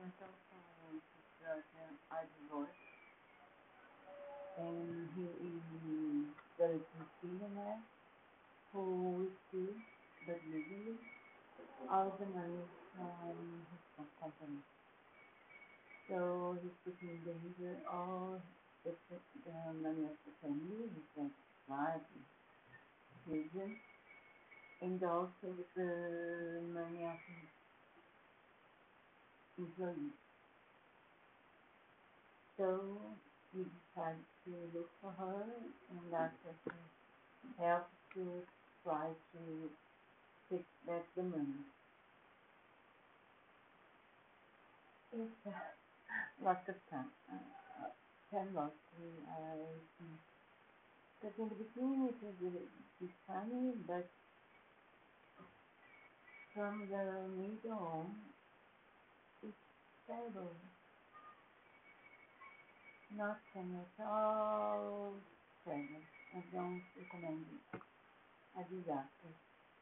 myself from uh, I divorced. And he is very billionaire who is still, but legally, all the money from his company. So he's putting in danger all the, the money of the family, his wife, his children, and also the money of his employees. So we decided to look for her and ask her to help to try to take back the money. It's uh, lots of time. Uh, time lost. I think. But in the beginning it was a funny, but from the middle on, it's terrible. Not funny at all. Terrible. I don't recommend it. A disaster.